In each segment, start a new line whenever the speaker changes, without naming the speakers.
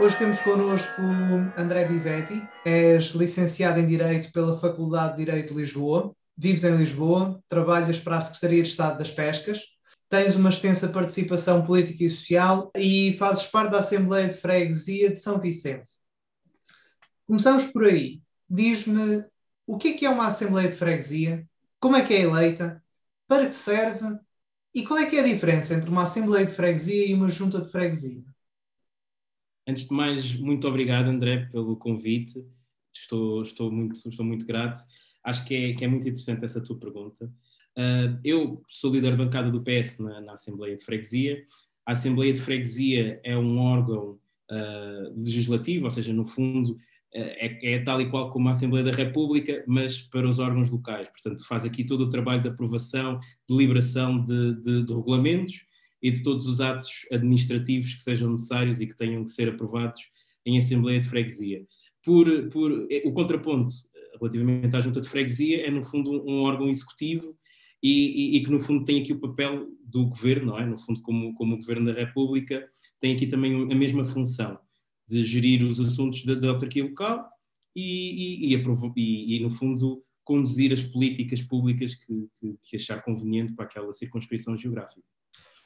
Hoje temos connosco André Vivetti, és licenciado em Direito pela Faculdade de Direito de Lisboa, vives em Lisboa, trabalhas para a Secretaria de Estado das Pescas, tens uma extensa participação política e social e fazes parte da Assembleia de Freguesia de São Vicente. Começamos por aí. Diz-me o que é que é uma Assembleia de Freguesia, como é que é eleita, para que serve e qual é que é a diferença entre uma Assembleia de Freguesia e uma Junta de Freguesia?
Antes de mais, muito obrigado, André, pelo convite. Estou, estou, muito, estou muito grato. Acho que é, que é muito interessante essa tua pergunta. Uh, eu sou líder de bancada do PS na, na, Assembleia de Freguesia. A Assembleia de Freguesia é um órgão uh, legislativo, ou seja, no fundo, uh, é, é, tal e qual como a Assembleia da República, mas para os órgãos locais. Portanto, faz aqui todo o trabalho de aprovação, deliberação de, de, de regulamentos e de todos os atos administrativos que sejam necessários e que tenham que ser aprovados em Assembleia de Freguesia. Por, por, eh, o contraponto eh, relativamente à Junta de Freguesia é, no fundo, um órgão executivo e, e, e, que, no fundo, tem aqui o papel do governo, não é? No fundo, como, como o governo da República, tem aqui também a mesma função de gerir os assuntos da, da autarquia local e, e, e, no fundo, conduzir as políticas públicas que, que, que achar conveniente para aquela circunscrição geográfica.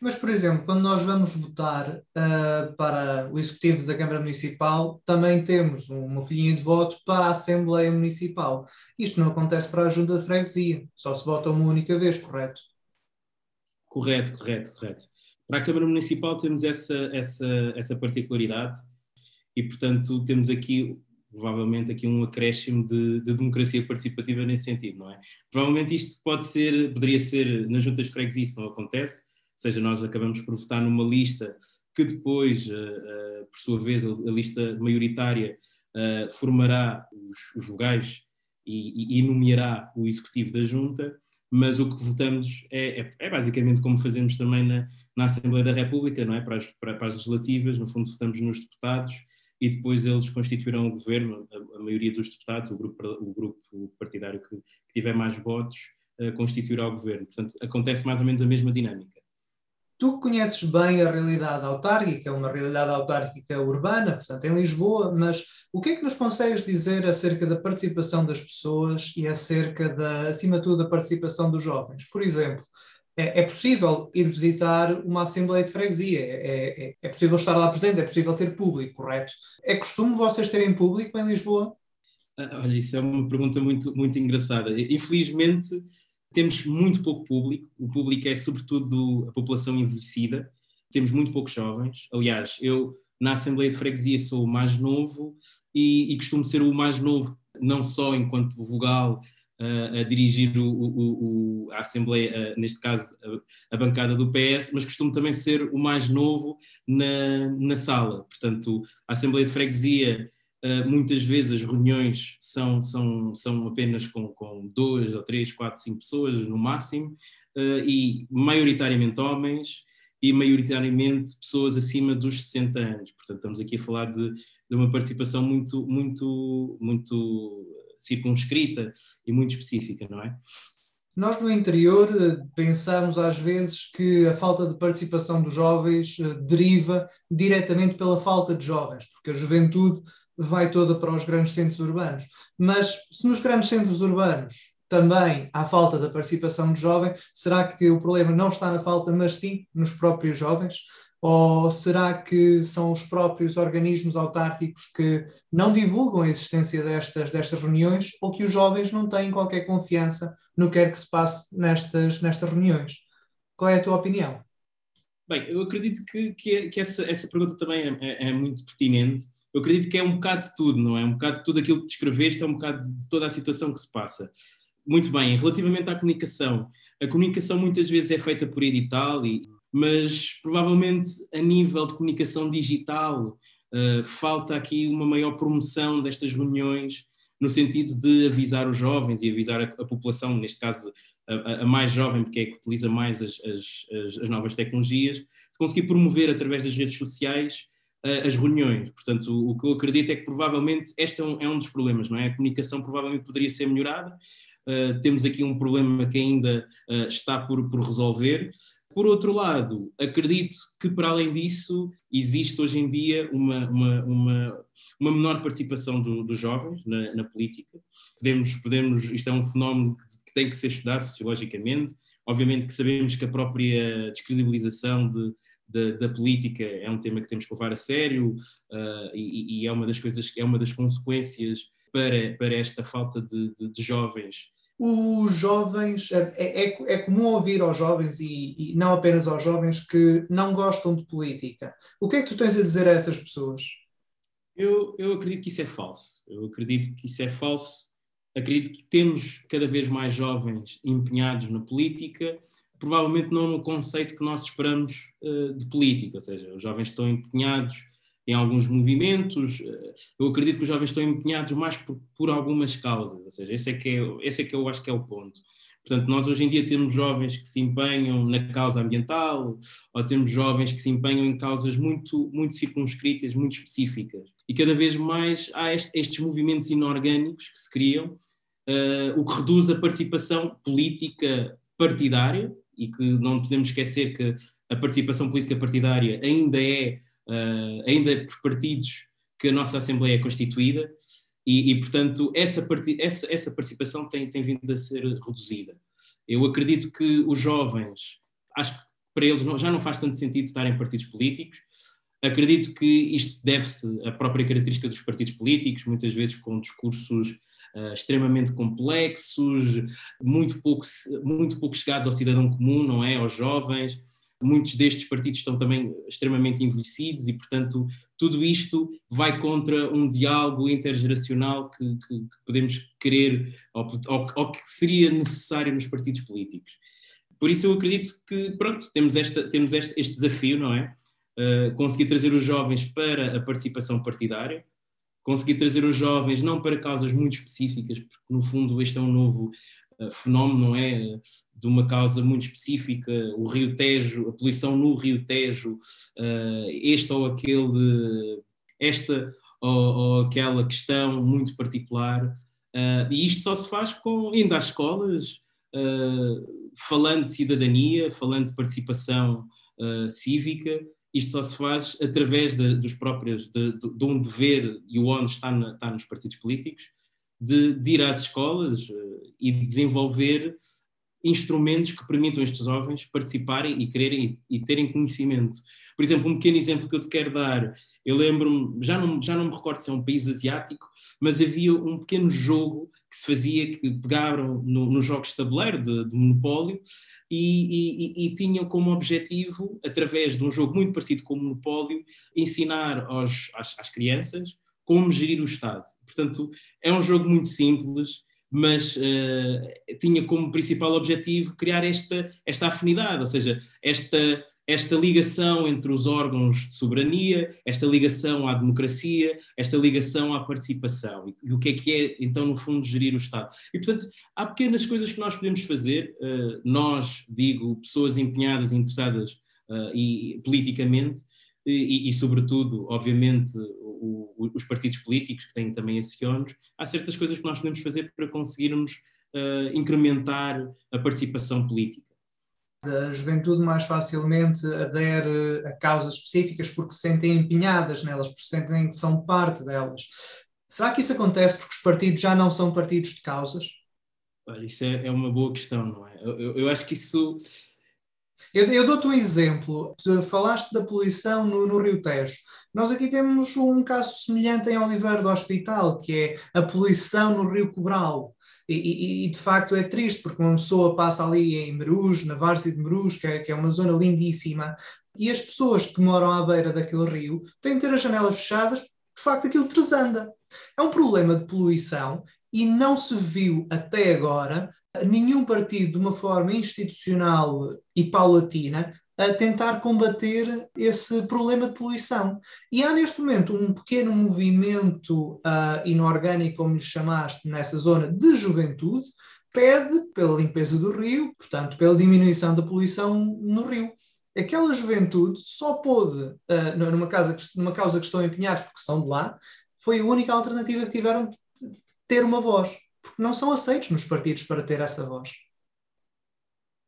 Mas, por exemplo, quando nós vamos votar uh, para o Executivo da Câmara Municipal, também temos uma folhinha de voto para a Assembleia Municipal. Isto não acontece para a Junta de Freguesia, só se vota uma única vez, correto?
Correto, correto, correto. Para a Câmara Municipal temos essa, essa, essa particularidade e, portanto, temos aqui provavelmente aqui um acréscimo de, de, democracia participativa nesse sentido, não é? Provavelmente isto pode ser, poderia ser nas juntas de freguesia, isso não acontece, seja, nós acabamos por votar numa lista que depois, uh, uh, por sua vez, a, lista maioritária uh, formará os, os vogais e, e, nomeará o executivo da junta, mas o que votamos é, é, é basicamente como fazemos também na, na, Assembleia da República, não é? Para as, para, para as, legislativas, no fundo votamos nos deputados e depois eles constituirão o governo, a, a maioria dos deputados, o grupo, o grupo partidário que, que tiver mais votos, constituirá o governo. Portanto, acontece mais ou menos a mesma dinâmica.
Tu conheces bem a realidade autárquica, uma realidade autárquica urbana, portanto, em Lisboa, mas o que é que nos consegues dizer acerca da participação das pessoas e acerca da, acima de tudo, da participação dos jovens? Por exemplo, é, é possível ir visitar uma Assembleia de Freguesia, é, é, é possível estar lá presente, é possível ter público, correto? É costume vocês terem público em Lisboa?
Ah, olha, isso é uma pergunta muito, muito engraçada. Infelizmente, temos muito pouco público, o público é sobretudo a população envelhecida, temos muito poucos jovens. Aliás, eu na Assembleia de Freguesia sou o mais novo e, e costumo ser o mais novo, não só enquanto vogal uh, a dirigir o, o, o, a Assembleia, uh, neste caso a, a, bancada do PS, mas costumo também ser o mais novo na, na sala. Portanto, a Assembleia de Freguesia muitas vezes as reuniões são, são, são apenas com, com duas ou três, quatro, cinco pessoas no máximo, uh, e maioritariamente homens e maioritariamente pessoas acima dos 60 anos. Portanto, estamos aqui a falar de, de uma participação muito, muito, muito circunscrita e muito específica, não é?
Nós no interior eh, pensamos às vezes que a falta de participação dos jovens deriva diretamente pela falta de jovens, porque a juventude vai toda para os grandes centros urbanos. Mas se nos grandes centros urbanos também há falta da participação de jovem, será que o problema não está na falta, mas sim nos próprios jovens? Ou será que são os próprios organismos autárquicos que não divulgam a existência destas, destas reuniões ou que os jovens não têm qualquer confiança no que quer que se passe nestas, nestas reuniões? Qual é a tua opinião?
Bem, eu acredito que, que, que essa, essa pergunta também é, é, é muito pertinente eu acredito que é um bocado de tudo, não é? Um bocado de tudo aquilo que descreveste, é um bocado de toda a situação que se passa. Muito bem, relativamente à comunicação, a comunicação muitas vezes é feita por edital, e, mas provavelmente a nível de comunicação digital uh, falta aqui uma maior promoção destas reuniões, no sentido de avisar os jovens e avisar a, a população, neste caso a, a, mais jovem, porque é que utiliza mais as, as, as novas tecnologias, de conseguir promover através das redes sociais as reuniões. Portanto, o que eu acredito é que provavelmente este é um, é um dos problemas, não é? A comunicação provavelmente poderia ser melhorada. Uh, temos aqui um problema que ainda uh, está por, por resolver Por outro lado, acredito que, para além disso, existe hoje em dia uma, uma, uma, uma menor participação do, dos jovens na, na, política. Podemos, podemos, isto é um fenómeno que tem que ser estudado sociologicamente. Obviamente que sabemos que a própria descredibilização de, de, da política é um tema que temos que levar a sério uh, e, e, é uma das coisas, é uma das consequências para, para esta falta de, de, de jovens
os jovens, é, é, é, comum ouvir aos jovens, e, e, não apenas aos jovens, que não gostam de política. O que é que tu tens a dizer a essas pessoas?
Eu, eu acredito que isso é falso. Eu acredito que isso é falso. Acredito que temos cada vez mais jovens empenhados na política, provavelmente não no conceito que nós esperamos uh, de política, ou seja, os jovens estão empenhados em alguns movimentos. Eh, eu acredito que os jovens estão empenhados mais por, por algumas causas, ou seja, esse é, que é, esse é que eu acho que é o ponto. Portanto, nós hoje em dia temos jovens que se empenham na causa ambiental, ou temos jovens que se empenham em causas muito, muito circunscritas, muito específicas. E cada vez mais há este, estes movimentos inorgânicos que se criam, uh, o que reduz a participação política partidária, e que não podemos esquecer que a participação política partidária ainda é uh, ainda por partidos que a nossa Assembleia é constituída, e, e portanto, essa, essa, essa participação tem, tem vindo a ser reduzida. Eu acredito que os jovens, acho que para eles não, já não faz tanto sentido estar em partidos políticos. Acredito que isto deve-se à própria característica dos partidos políticos, muitas vezes com discursos uh, extremamente complexos, muito pouco, muito pouco chegados ao cidadão comum, não é? Aos jovens muitos destes partidos estão também extremamente envelhecidos e, portanto, tudo isto vai contra um diálogo intergeracional que, que, que podemos querer ou, ou, ou, que seria necessário nos partidos políticos. Por isso eu acredito que, pronto, temos, esta, temos este, este desafio, não é? Uh, conseguir trazer os jovens para a participação partidária, conseguir trazer os jovens não para causas muito específicas, porque no fundo este é um novo uh, fenómeno, não é? De uma causa muito específica, o Rio Tejo, a poluição no Rio Tejo, uh, este ou aquele, esta ou, ou aquela questão muito particular. Uh, e isto só se faz com indo às escolas, falando de cidadania, falando de participação cívica, isto só se faz através de, dos próprios, de, de, de, um dever, e o ONU está, na, está nos partidos políticos, de, ir às escolas uh, e desenvolver instrumentos que permitam a estes jovens participarem e quererem e, e, terem conhecimento. Por exemplo, um pequeno exemplo que eu te quero dar, eu lembro-me, já não, já não me recordo se é um país asiático, mas havia um pequeno jogo que se fazia, que pegaram nos no jogos de tabuleiro de, de Monopólio, e, e, e, tinham como objetivo, através de um jogo muito parecido com o Monopólio, ensinar aos, às, às crianças como gerir o Estado. Portanto, é um jogo muito simples, mas uh, tinha como principal objetivo criar esta, esta afinidade, ou seja, esta, esta ligação entre os órgãos de soberania, esta ligação à democracia, esta ligação à participação. E, o que é que é, então, no fundo, gerir o Estado. E, portanto, há pequenas coisas que nós podemos fazer, uh, nós, digo, pessoas empenhadas e interessadas uh, e, politicamente, e, e, sobretudo, obviamente, o, o, os partidos políticos, que têm também esse ónus, há certas coisas que nós podemos fazer para conseguirmos uh, incrementar a participação política.
A juventude mais facilmente adere a causas específicas porque se sentem empenhadas nelas, porque sentem que são parte delas. Será que isso acontece porque os partidos já não são partidos de causas?
Olha, isso é, é uma boa questão, não é? Eu, eu, eu acho que isso
eu, eu dou-te um exemplo. Tu falaste da poluição no, no, Rio Tejo. Nós aqui temos um caso semelhante em Oliveira do Hospital, que é a poluição no Rio Cobral. E, e, e, de facto é triste, porque uma pessoa passa ali em Merus, na Várzea de Merus, que é, que é uma zona lindíssima, e as pessoas que moram à beira daquele rio têm de ter as janelas fechadas, de facto aquilo transanda. É um problema de poluição e não se viu até agora nenhum partido, de uma forma institucional e paulatina, a tentar combater esse problema de poluição. E há neste momento um pequeno movimento uh, inorgânico, como lhe chamaste, nessa zona de juventude, pede pela limpeza do rio, portanto, pela diminuição da poluição no rio. Aquela juventude só pôde, uh, numa, casa, numa causa que estão empenhados porque são de lá, foi a única alternativa que tiveram ter uma voz, porque não são aceitos nos partidos para ter essa voz.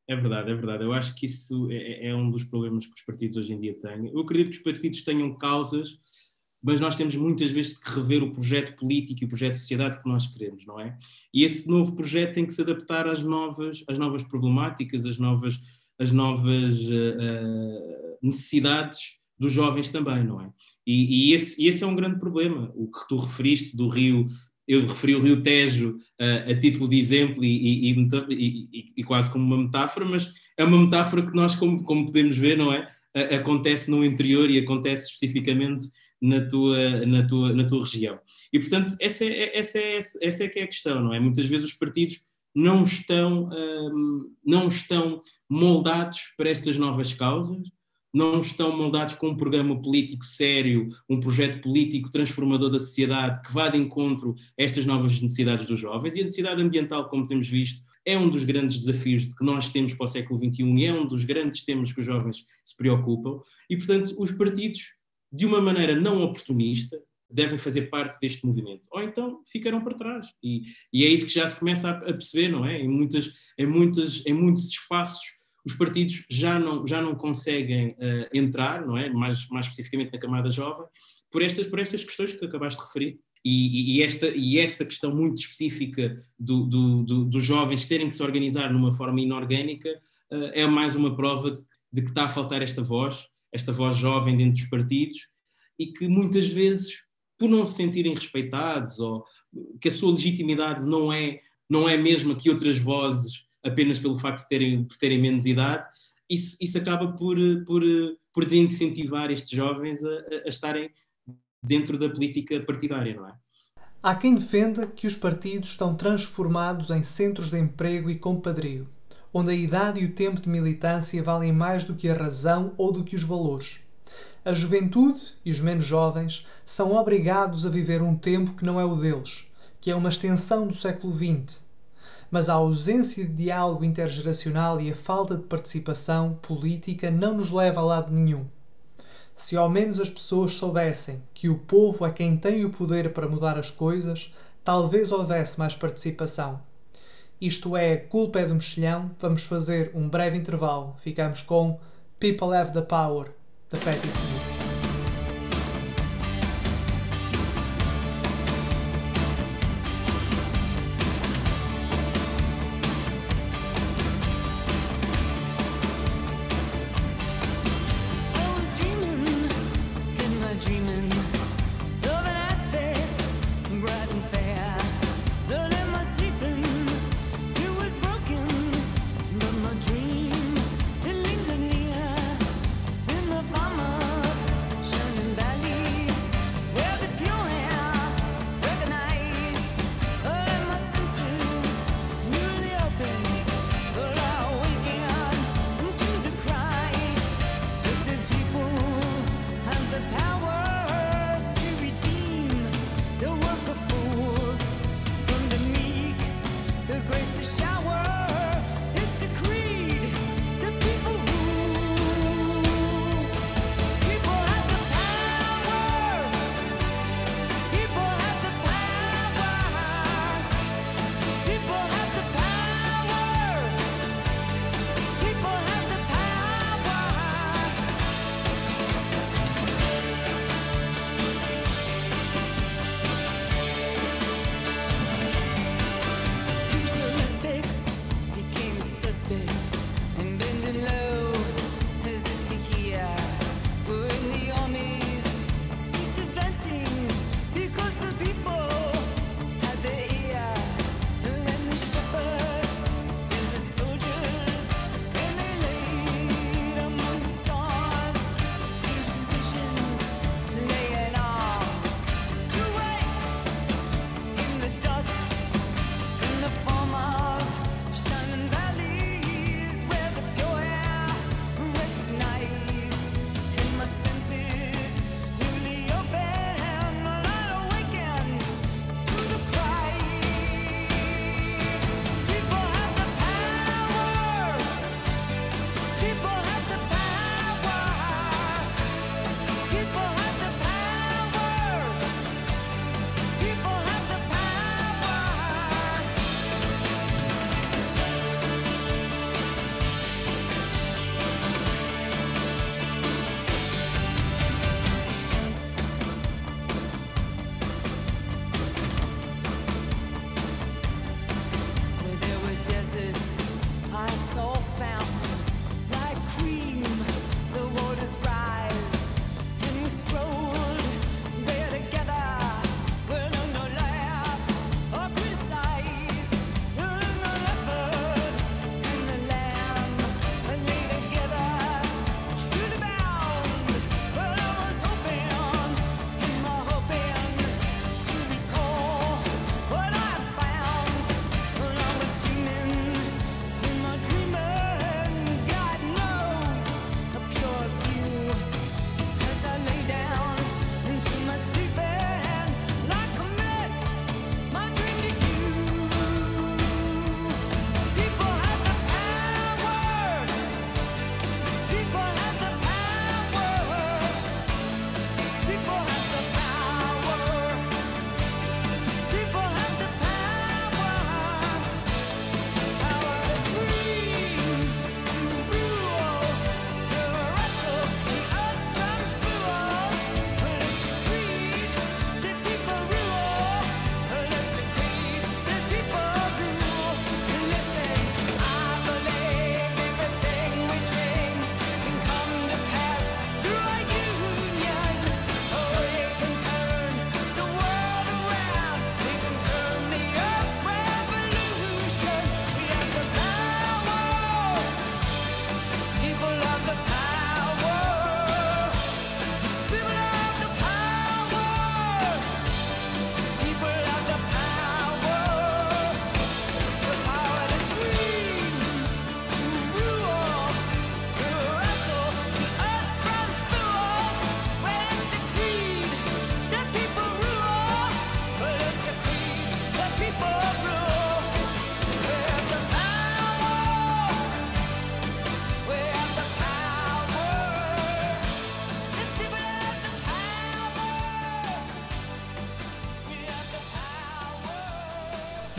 É verdade, é verdade. Eu acho que isso é, é, um dos problemas que os partidos hoje em dia têm. Eu acredito que os partidos tenham causas, mas nós temos muitas vezes que rever o projeto político e o projeto de sociedade que nós queremos, não é? E esse novo projeto tem que se adaptar às novas, às novas problemáticas, às novas, às novas uh, necessidades dos jovens também, não é? E, e, esse, esse é um grande problema. O que tu referiste do Rio eu referi o Rio Tejo uh, a título de exemplo e, e, e, e, quase como uma metáfora, mas é uma metáfora que nós, como, como podemos ver, não é? Uh, acontece no interior e acontece especificamente na tua, na tua, na tua região. E, portanto, essa é, essa, é, essa é que é a questão, não é? Muitas vezes os partidos não estão, um, não estão moldados para estas novas causas, não estão moldados com um programa político sério, um projeto político transformador da sociedade que vá de encontro a estas novas necessidades dos jovens. E a necessidade ambiental, como temos visto, é um dos grandes desafios que nós temos para o século XXI e é um dos grandes temas que os jovens se preocupam. E, portanto, os partidos, de uma maneira não oportunista, devem fazer parte deste movimento. Ou então ficarão para trás. E, e é isso que já se começa a, a perceber, não é? Em, muitas, em, muitas, em muitos espaços os partidos já não, já não conseguem uh, entrar, não é? Mais, mais especificamente na camada jovem, por estas, por estas questões que acabaste de referir. E, e, esta, e essa questão muito específica do, do, do, dos jovens terem que se organizar numa forma inorgânica uh, é mais uma prova de, de, que está a faltar esta voz, esta voz jovem dentro dos partidos, e que muitas vezes, por não se sentirem respeitados ou que a sua legitimidade não é, não é a mesma que outras vozes apenas pelo facto de terem, por terem menos idade, isso, isso acaba por, por, por desincentivar estes jovens a, a estarem dentro da política partidária, não é?
Há quem defenda que os partidos estão transformados em centros de emprego e compadrio, onde a idade e o tempo de militância valem mais do que a razão ou do que os valores. A juventude e os menos jovens são obrigados a viver um tempo que não é o deles, que é uma extensão do século XX, mas a ausência de diálogo intergeracional e a falta de participação política não nos leva a lado nenhum. Se ao menos as pessoas soubessem que o povo é quem tem o poder para mudar as coisas, talvez houvesse mais participação. Isto é, culpa é do mexilhão. Vamos fazer um breve intervalo. Ficamos com People Have the Power, da Patti Smith.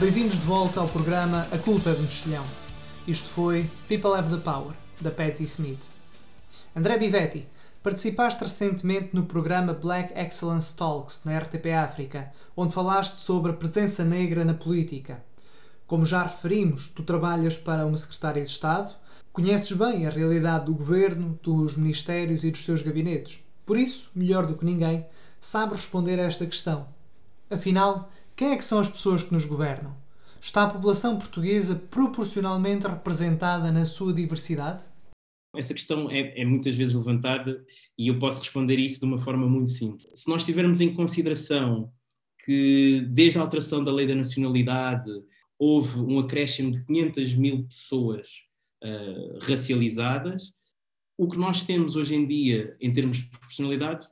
Bem-vindos de volta ao programa A Culpa do Mexilhão. Isto foi People Have the Power, da Patti Smith. André Bivetti, participaste recentemente no programa Black Excellence Talks na RTP África, onde falaste sobre a presença negra na política. Como já referimos, tu trabalhas para uma Secretária de Estado, conheces bem a realidade do governo, dos ministérios e dos seus gabinetes. Por isso, melhor do que ninguém, sabes responder a esta questão. Afinal, quem é que são as pessoas que nos governam? Está a população portuguesa proporcionalmente representada na sua diversidade?
Essa questão é, é, muitas vezes levantada e eu posso responder isso de uma forma muito simples. Se nós tivermos em consideração que, desde a alteração da lei da nacionalidade, houve um acréscimo de 500 mil pessoas uh, racializadas, o que nós temos hoje em dia, em termos de proporcionalidade,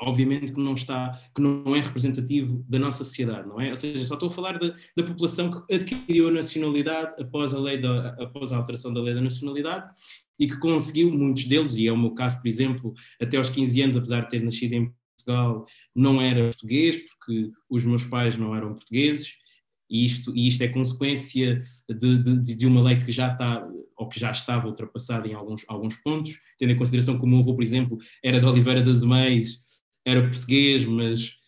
obviamente que não está, que não é representativo da nossa sociedade, não é? Ou seja, só estou a falar da, da população que adquiriu a nacionalidade após a lei da, após a alteração da lei da nacionalidade e que conseguiu, muitos deles, e é o meu caso, por exemplo, até aos 15 anos, apesar de ter nascido em Portugal, não era português, porque os meus pais não eram portugueses, e isto, e isto é consequência de, de, de, uma lei que já está, ou que já estava ultrapassada em alguns, alguns pontos, tendo em consideração que o meu avô, por exemplo, era de Oliveira das Meias, era português, mas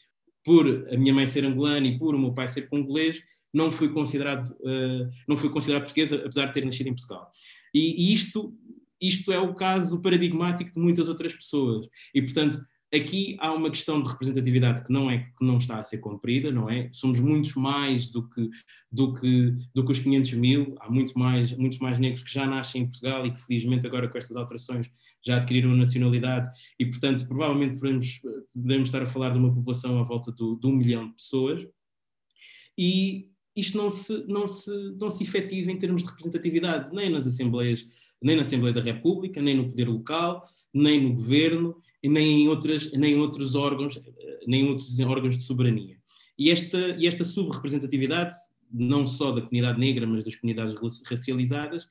por a minha mãe ser angolana e por o meu pai ser congolês, não fui considerado, uh, não fui considerado português, apesar de ter nascido em Portugal. E, e isto, isto é o caso paradigmático de muitas outras pessoas. E, portanto, aqui há uma questão de representatividade que não é que não está a ser cumprida, não é? Somos muitos mais do que do que do que os 500 mil. Há muito mais muitos mais negros que já nascem em Portugal e que felizmente agora com estas alterações já adquiriram nacionalidade e portanto provavelmente podemos, podemos estar a falar de uma população à volta do, de um milhão de pessoas e isto não se não se não se efetiva em termos de representatividade nem nas assembleias nem na Assembleia da República, nem no poder local, nem no governo, nem em, outras, nem em outros órgãos, nem em outros órgãos de soberania. E esta, e esta subrepresentatividade, não só da comunidade negra, mas das comunidades racializadas,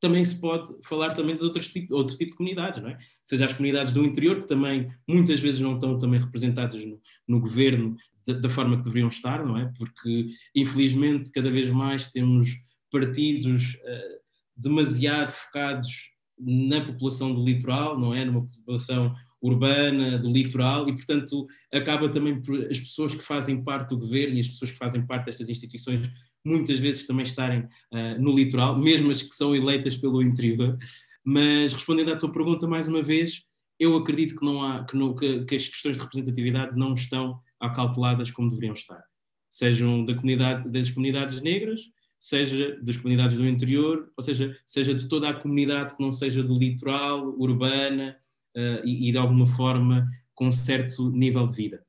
também se pode falar também de outros tipo, outro tipo de comunidades, não é? Seja as comunidades do interior, que também muitas vezes não estão também representadas no, no governo da, da, forma que deveriam estar, não é? Porque, infelizmente, cada vez mais temos partidos uh, demasiado focados na população do litoral, não é? Numa população urbana, do litoral, e portanto acaba também por as pessoas que fazem parte do governo e as pessoas que fazem parte destas instituições muitas vezes também estarem uh, no litoral, mesmo as que são eleitas pelo interior. Mas respondendo à tua pergunta mais uma vez, eu acredito que não há que, não, que, que as questões de representatividade não estão acalculadas como deveriam estar, sejam da comunidade das comunidades negras, seja das comunidades do interior, ou seja, seja de toda a comunidade que não seja do litoral, urbana, e, e, de alguma forma com certo nível de vida.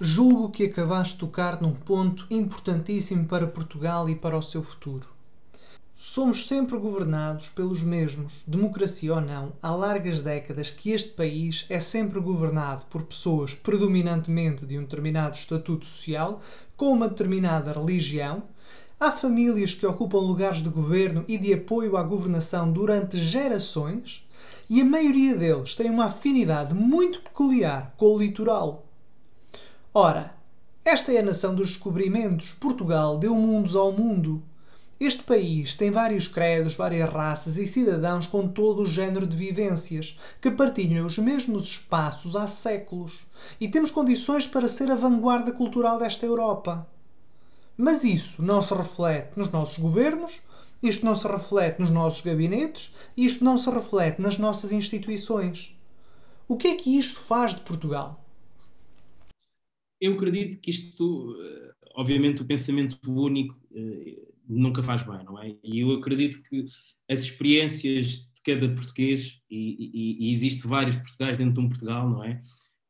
Julgo que acabaste de tocar num ponto importantíssimo para Portugal e para o seu futuro. Somos sempre governados pelos mesmos, democracia ou não, há largas décadas que este país é sempre governado por pessoas predominantemente de um determinado estatuto social, com uma determinada religião. Há famílias que ocupam lugares de governo e de apoio à governação durante gerações, e a maioria deles tem uma afinidade muito peculiar com o litoral. Ora, esta é a nação dos descobrimentos. Portugal deu mundos ao mundo. Este país tem vários credos, várias raças e cidadãos com todo o género de vivências, que partilham os mesmos espaços há séculos, e temos condições para ser a vanguarda cultural desta Europa. Mas isso não se reflete nos nossos governos, isto não se reflete nos nossos gabinetes, isto não se reflete nas nossas instituições. O que é que isto faz de Portugal?
Eu acredito que isto, eh, obviamente, o pensamento único eh, nunca faz bem, não é? E eu acredito que as experiências de cada português, e, e, e vários Portugais dentro de um Portugal, não é?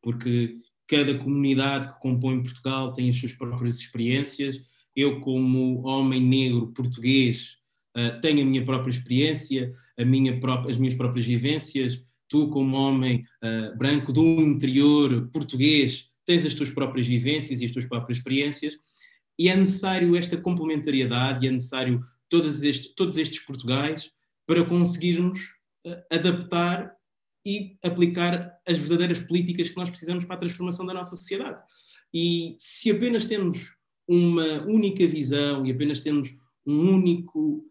Porque cada comunidade que compõe Portugal tem as suas próprias experiências. Eu, como homem negro português, uh, tenho a minha própria experiência, a minha própria, as minhas próprias vivências. Tu, como homem uh, branco do interior português, tens as tuas próprias vivências e as tuas próprias experiências. E é necessário esta complementariedade, é necessário todos estes, todos estes Portugais para conseguirmos uh, adaptar e aplicar as verdadeiras políticas que nós precisamos para a transformação da nossa sociedade. E se apenas temos uma única visão e apenas temos um único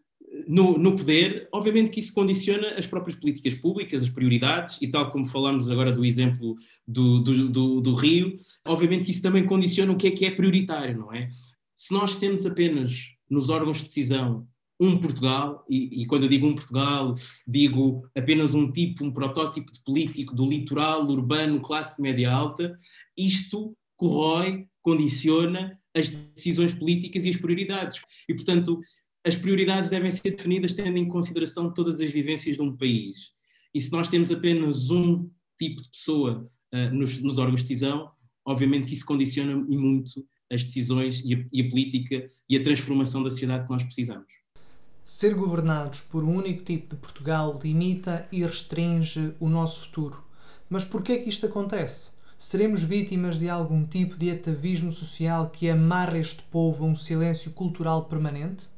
no, no, poder, obviamente que isso condiciona as próprias políticas públicas, as prioridades, e tal como falamos agora do exemplo do, do, do, do, Rio, obviamente que isso também condiciona o que é que é prioritário, não é? Se nós temos apenas nos órgãos de decisão um Portugal, e, e, quando eu digo um Portugal, digo apenas um tipo, um protótipo de político do litoral urbano, classe média alta, isto corrói, condiciona as decisões políticas e as prioridades. E, portanto, as prioridades devem ser definidas tendo em consideração todas as vivências de um país. E se nós temos apenas um tipo de pessoa uh, nos, nos, órgãos de decisão, obviamente que isso condiciona muito as decisões e a, e a política e a transformação da sociedade que nós precisamos.
Ser governados por um único tipo de Portugal limita e restringe o nosso futuro. Mas por que é que isto acontece? Seremos vítimas de algum tipo de atavismo social que amarra este povo a um silêncio cultural permanente?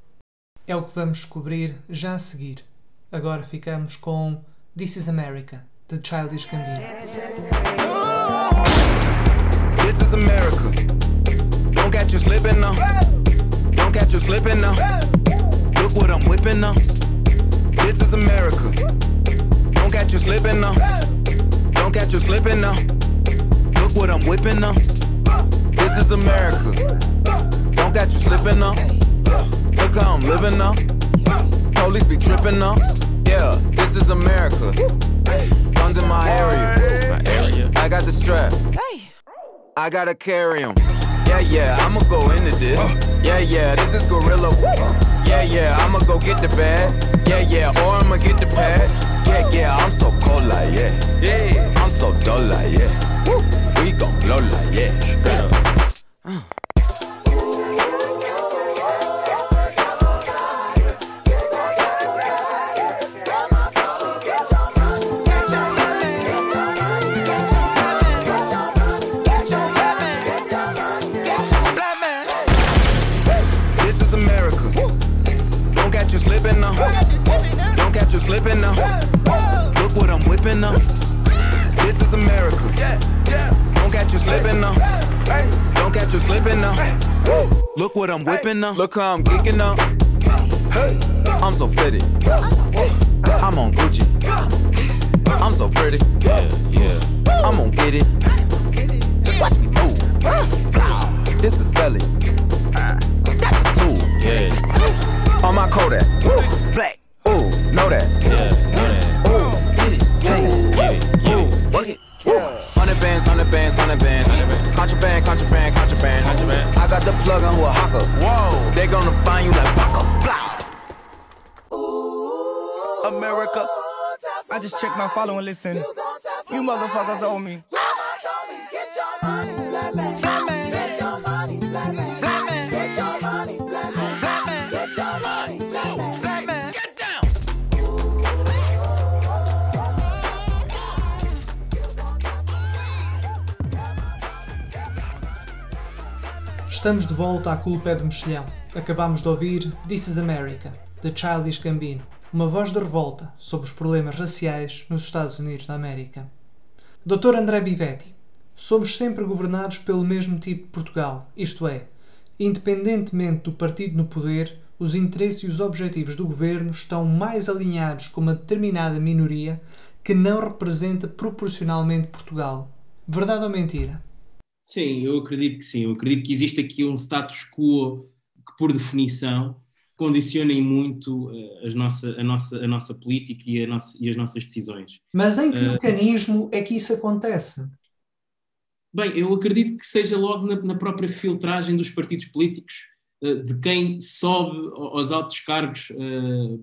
É o que vamos descobrir já a seguir. Agora ficamos com This is America, The Childish Gambino. This is America. Don't catch you slipping now. Don't catch you slipping now. Look what I'm whipping now. This is America. Don't catch you slipping now. Don't catch you slipping now. Look what I'm whipping now. This is America. Don't catch you slipping now. Look how I'm living now. Police be tripping now. Yeah, this is America. Guns in my area. My area. I got the strap. I gotta carry 'em. Yeah, yeah, I'ma go into this. Yeah, yeah, this is Gorilla. Yeah, yeah, I'ma go get the bag. Yeah, yeah, or I'ma get the pad. Yeah, yeah, I'm so cold like yeah. Yeah, I'm so dull like yeah. We gon' blow like yeah. Whipping now. Look how I'm geeking now. I'm so fitted. I'm on Gucci. I'm so pretty. Yeah, yeah. I'm gonna get it. Watch me move. This is Sally. That's a tool. Yeah. On my Kodak. Black. Ooh, know that. Yeah. Ooh, get it, get it, get it, work it. Hundred bands, hundred bands, hundred bands. Contraband, contraband, contraband. contraband. I got the plug on who gonna find you like Paco. America. I just checked my follow and listen. You motherfuckers owe me. Estamos de volta à culpa é do mexilhão. Acabamos de ouvir This is America, de Childish Gambino, uma voz de revolta sobre os problemas raciais nos Estados Unidos da América. Dr. André Bivetti, somos sempre governados pelo mesmo tipo de Portugal, isto é, independentemente do partido no poder, os interesses e os objetivos do governo estão mais alinhados com uma determinada minoria que não representa proporcionalmente Portugal. Verdade ou mentira?
Sim, eu acredito que sim. Eu acredito que existe aqui um status quo por definição, condiciona muito uh, as nossa, a, nossa, a nossa política e, nossa, e as nossas decisões.
Mas em que uh, mecanismo é que isso acontece?
Bem, eu acredito que seja logo na, na própria filtragem dos partidos políticos, uh, de quem sobe aos altos cargos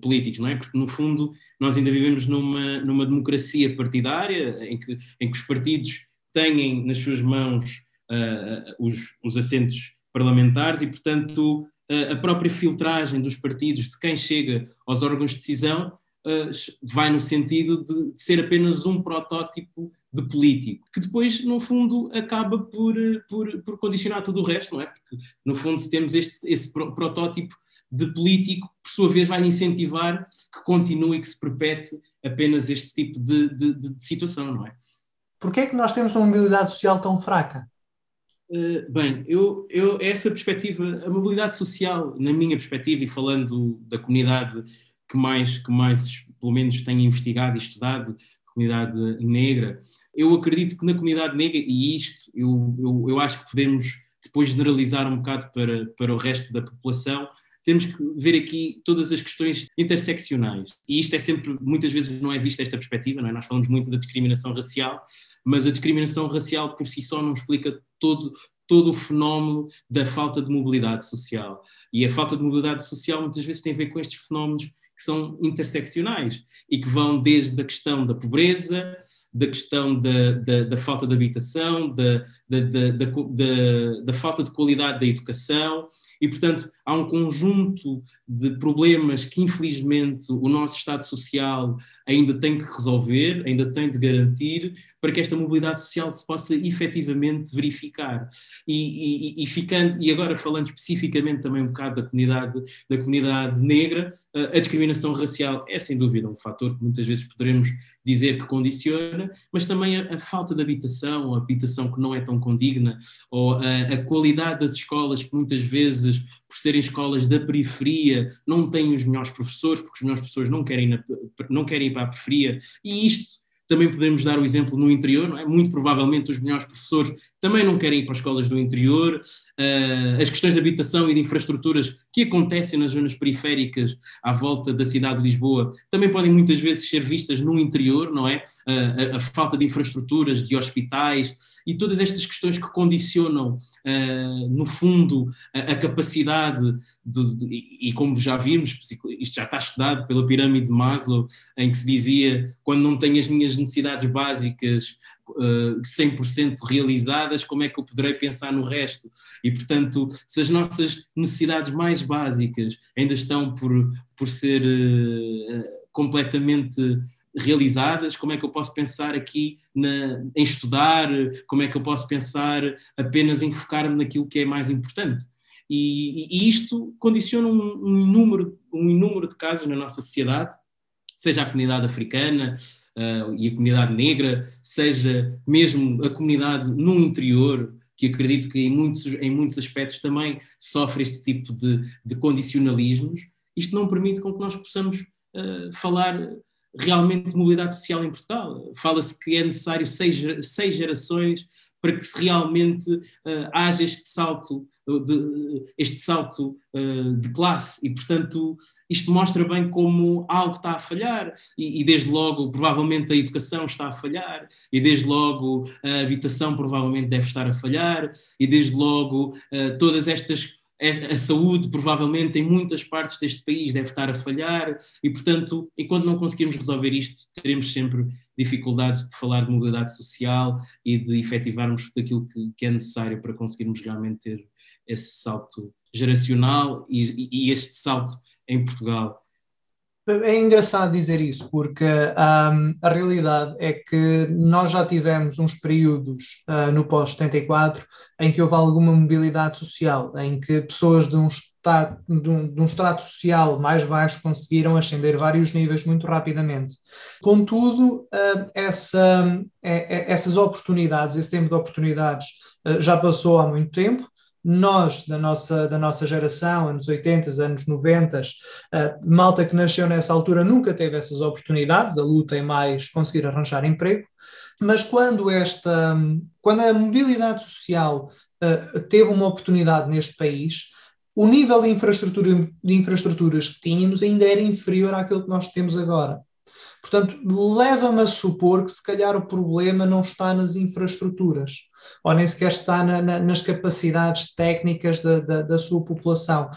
políticos, não é? Porque, no fundo, nós ainda vivemos numa, numa democracia partidária em que, em que os partidos têm nas suas mãos uh, os, os assentos parlamentares e, portanto, uh, a própria filtragem dos partidos de quem chega aos órgãos de decisão uh, vai no sentido de, ser apenas um protótipo de político, que depois, no fundo, acaba por, por, por condicionar tudo o resto, não é? Porque, no fundo, se temos este, esse protótipo de político, por sua vez, vai incentivar que continue, que se perpete apenas este tipo de, de, de situação, não é?
Porquê é que nós temos uma mobilidade social tão fraca?
Uh, bem, eu, eu, essa perspectiva, a mobilidade social, na minha perspectiva, e falando da comunidade que mais, que mais pelo menos tenho investigado e estudado, comunidade negra, eu acredito que na comunidade negra, e isto eu, eu, eu acho que podemos depois generalizar um bocado para, para o resto da população, temos que ver aqui todas as questões interseccionais. E isto é sempre, muitas vezes não é vista esta perspectiva, não é? Nós falamos muito da discriminação racial, mas a discriminação racial por si só não explica todo, todo o fenómeno da falta de mobilidade social. E a falta de mobilidade social muitas vezes tem a ver com estes fenómenos que são interseccionais e que vão desde a questão da pobreza, da questão da, da, da falta de habitação, da, da, falta de qualidade da educação, e, portanto, há um conjunto de problemas que, infelizmente, o nosso Estado Social ainda tem que resolver, ainda tem de garantir, para que esta mobilidade social se possa efetivamente verificar. E, e, e ficando, e agora falando especificamente também um bocado da comunidade, da comunidade negra, a discriminação racial é sem dúvida um fator que muitas vezes poderemos dizer que condiciona, mas também a, a, falta de habitação, a habitação que não é tão condigna, ou a, a, qualidade das escolas que muitas vezes, por serem escolas da periferia, não têm os melhores professores, porque os melhores professores não querem, na, não querem ir para a periferia, e isto também podemos dar o exemplo no interior, é? Muito provavelmente os melhores professores também não querem ir para escolas do interior, uh, as questões de habitação e de infraestruturas que acontecem nas zonas periféricas à volta da cidade de Lisboa também podem muitas vezes ser vistas no interior, não é? Uh, a, a, falta de infraestruturas, de hospitais e todas estas questões que condicionam, uh, no fundo, a, a capacidade de, e como já vimos, isto já está estudado pela pirâmide de Maslow, em que se dizia quando não tenho as minhas necessidades básicas 100% eh, realizadas, como é que eu poderei pensar no resto? E, portanto, se as nossas necessidades mais básicas ainda estão por, por ser uh, completamente realizadas, como é que eu posso pensar aqui na, em estudar, como é que eu posso pensar apenas em focar-me naquilo que é mais importante? E, e isto condiciona um, um, número, um número de casos na nossa sociedade, seja a comunidade africana, uh, e a comunidade negra, seja mesmo a comunidade no interior, que acredito que em muitos, em muitos aspectos também sofre este tipo de, de condicionalismos, isto não permite com que nós possamos uh, falar realmente de mobilidade social em Portugal. Fala-se que é necessário seis, seis gerações para que se realmente uh, haja este salto de, este salto uh, de classe. E, portanto, isto mostra bem como algo está a falhar. E, e, desde logo, provavelmente, a educação está a falhar. E, desde logo, a habitação provavelmente deve estar a falhar. E, desde logo, uh, todas estas a saúde, provavelmente, em muitas partes deste país deve estar a falhar, e, portanto, enquanto não conseguirmos resolver isto, teremos sempre dificuldades de falar de mobilidade social e de efetivarmos aquilo que, que é necessário para conseguirmos realmente ter esse salto geracional e, e este salto em Portugal.
É engraçado dizer isso, porque um, a realidade é que nós já tivemos uns períodos uh, no pós-74 em que houve alguma mobilidade social, em que pessoas de um, estado, de, um, de um estrato social mais baixo conseguiram ascender vários níveis muito rapidamente. Contudo, uh, essa, é, é, essas oportunidades, esse tempo de oportunidades uh, já passou há muito tempo nós, da nossa, da nossa geração, anos 80, anos 90, uh, malta que nasceu nessa altura nunca teve essas oportunidades, a luta é mais conseguir arranjar emprego, mas quando esta, quando a mobilidade social uh, teve uma oportunidade neste país, o nível de, infraestrutura, de infraestruturas que tínhamos ainda era inferior àquilo que nós temos agora. Portanto, leva-me a supor que se calhar o problema não está nas infraestruturas, ou nem sequer está na, na, nas capacidades técnicas da, da, da sua população.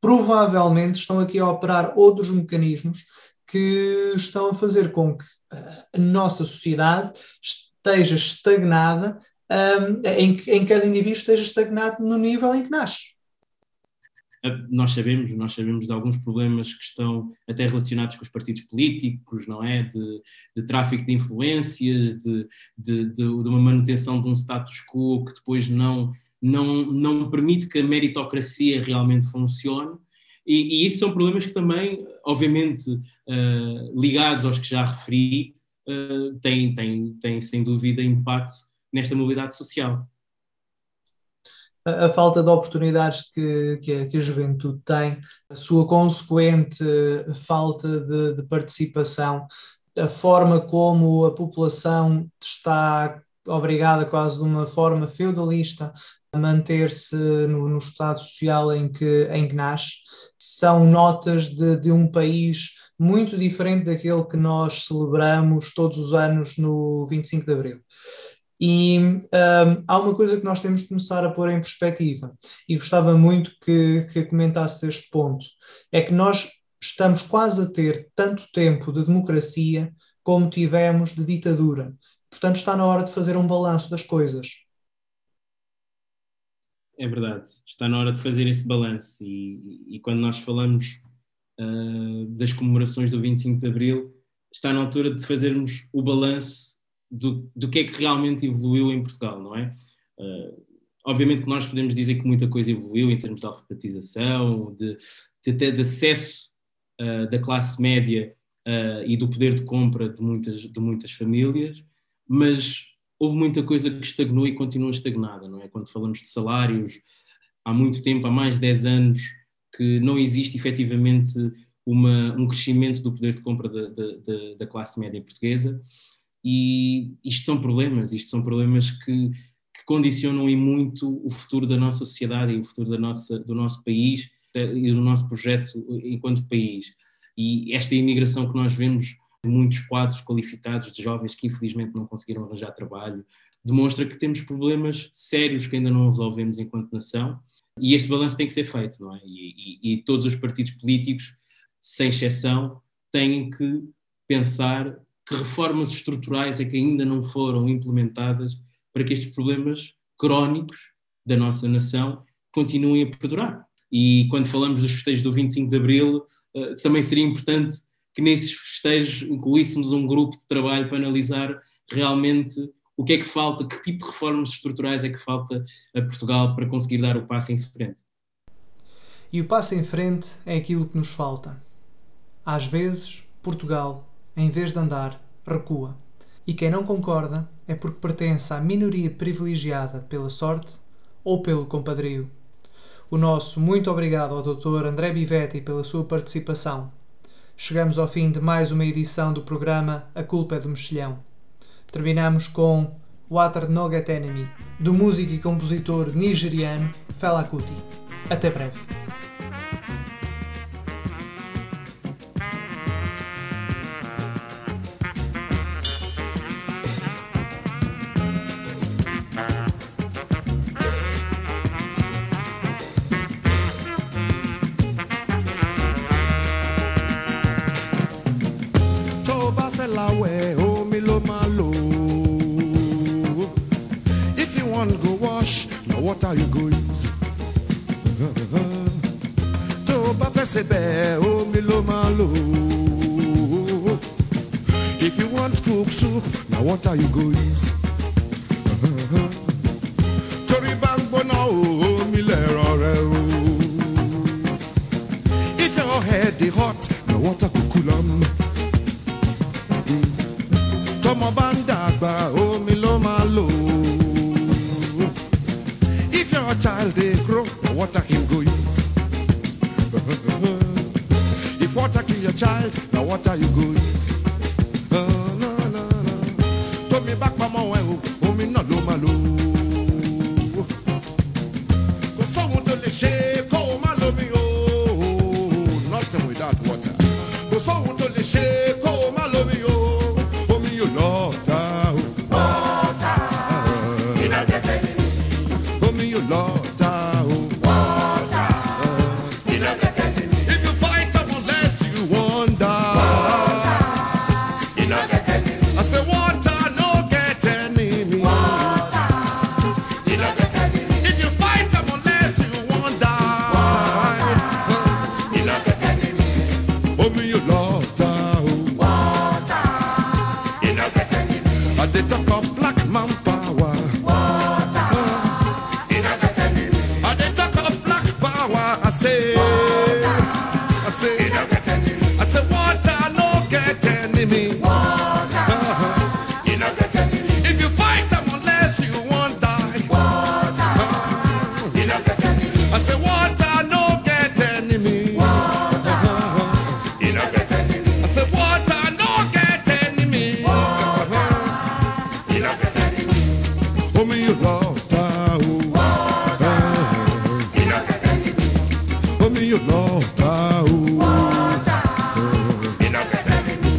Provavelmente estão aqui a operar outros mecanismos que estão a fazer com que a nossa sociedade esteja estagnada, um, em que em cada indivíduo esteja estagnado no nível em que nasce
nós sabemos, nós sabemos de alguns problemas que estão até relacionados com os partidos políticos, não é? De, de tráfico de influências, de, de, de, uma manutenção de um status quo que depois não, não, não permite que a meritocracia realmente funcione. E, e isso são problemas que também, obviamente, uh, ligados aos que já referi, uh, têm, têm, têm sem dúvida impacto nesta mobilidade social.
A, falta de oportunidades que, que a, que, a, juventude tem, a sua consequente falta de, de participação, a forma como a população está obrigada quase de uma forma feudalista a manter-se no, no, estado social em que, em que nasce, são notas de, de um país muito diferente daquele que nós celebramos todos os anos no 25 de Abril. E um, há uma coisa que nós temos de começar a pôr em perspectiva, e gostava muito que, que comentasse este ponto: é que nós estamos quase a ter tanto tempo de democracia como tivemos de ditadura. Portanto, está na hora de fazer um balanço das coisas.
É verdade, está na hora de fazer esse balanço. E, e quando nós falamos uh, das comemorações do 25 de Abril, está na altura de fazermos o balanço do, do que é que realmente evoluiu em Portugal, não é? Uh, obviamente que nós podemos dizer que muita coisa evoluiu em termos de alfabetização, de, de, de acesso uh, da classe média uh, e do poder de compra de muitas, de muitas famílias, mas houve muita coisa que estagnou e continua estagnada, não é? Quando falamos de salários, há muito tempo, há mais de 10 anos, que não existe efetivamente uma, um crescimento do poder de compra da, da, da classe média portuguesa e isto são problemas, isto são problemas que, que condicionam e muito o futuro da nossa sociedade e o futuro da nossa, do nosso país e do nosso projeto enquanto país. E esta imigração que nós vemos muitos quadros qualificados de jovens que infelizmente não conseguiram arranjar trabalho, demonstra que temos problemas sérios que ainda não resolvemos enquanto nação e este balanço tem que ser feito, não é? E, e, e todos os partidos políticos, sem exceção, têm que pensar que reformas estruturais é que ainda não foram implementadas para que estes problemas crónicos da nossa nação continuem a perdurar. E quando falamos dos festejos do 25 de Abril, uh, também seria importante que nesses festejos incluíssemos um grupo de trabalho para analisar realmente o que é que falta, que tipo de reformas estruturais é que falta a Portugal para conseguir dar o passo em frente.
E o passo em frente é aquilo que nos falta. Às vezes, Portugal em vez de andar, recua. E quem não concorda é porque pertence à minoria privilegiada pela sorte ou pelo compadrio. O nosso muito obrigado ao Dr. André Bivetti pela sua participação. Chegamos ao fim de mais uma edição do programa A Culpa é do Mexilhão. Terminamos com Water No Get Enemy, do músico e compositor nigeriano Fela Kuti. Até breve.
Omi oh, ló. If you wan go wash, na water you go use. Tó o ló. If you want cook soup, na water you go use.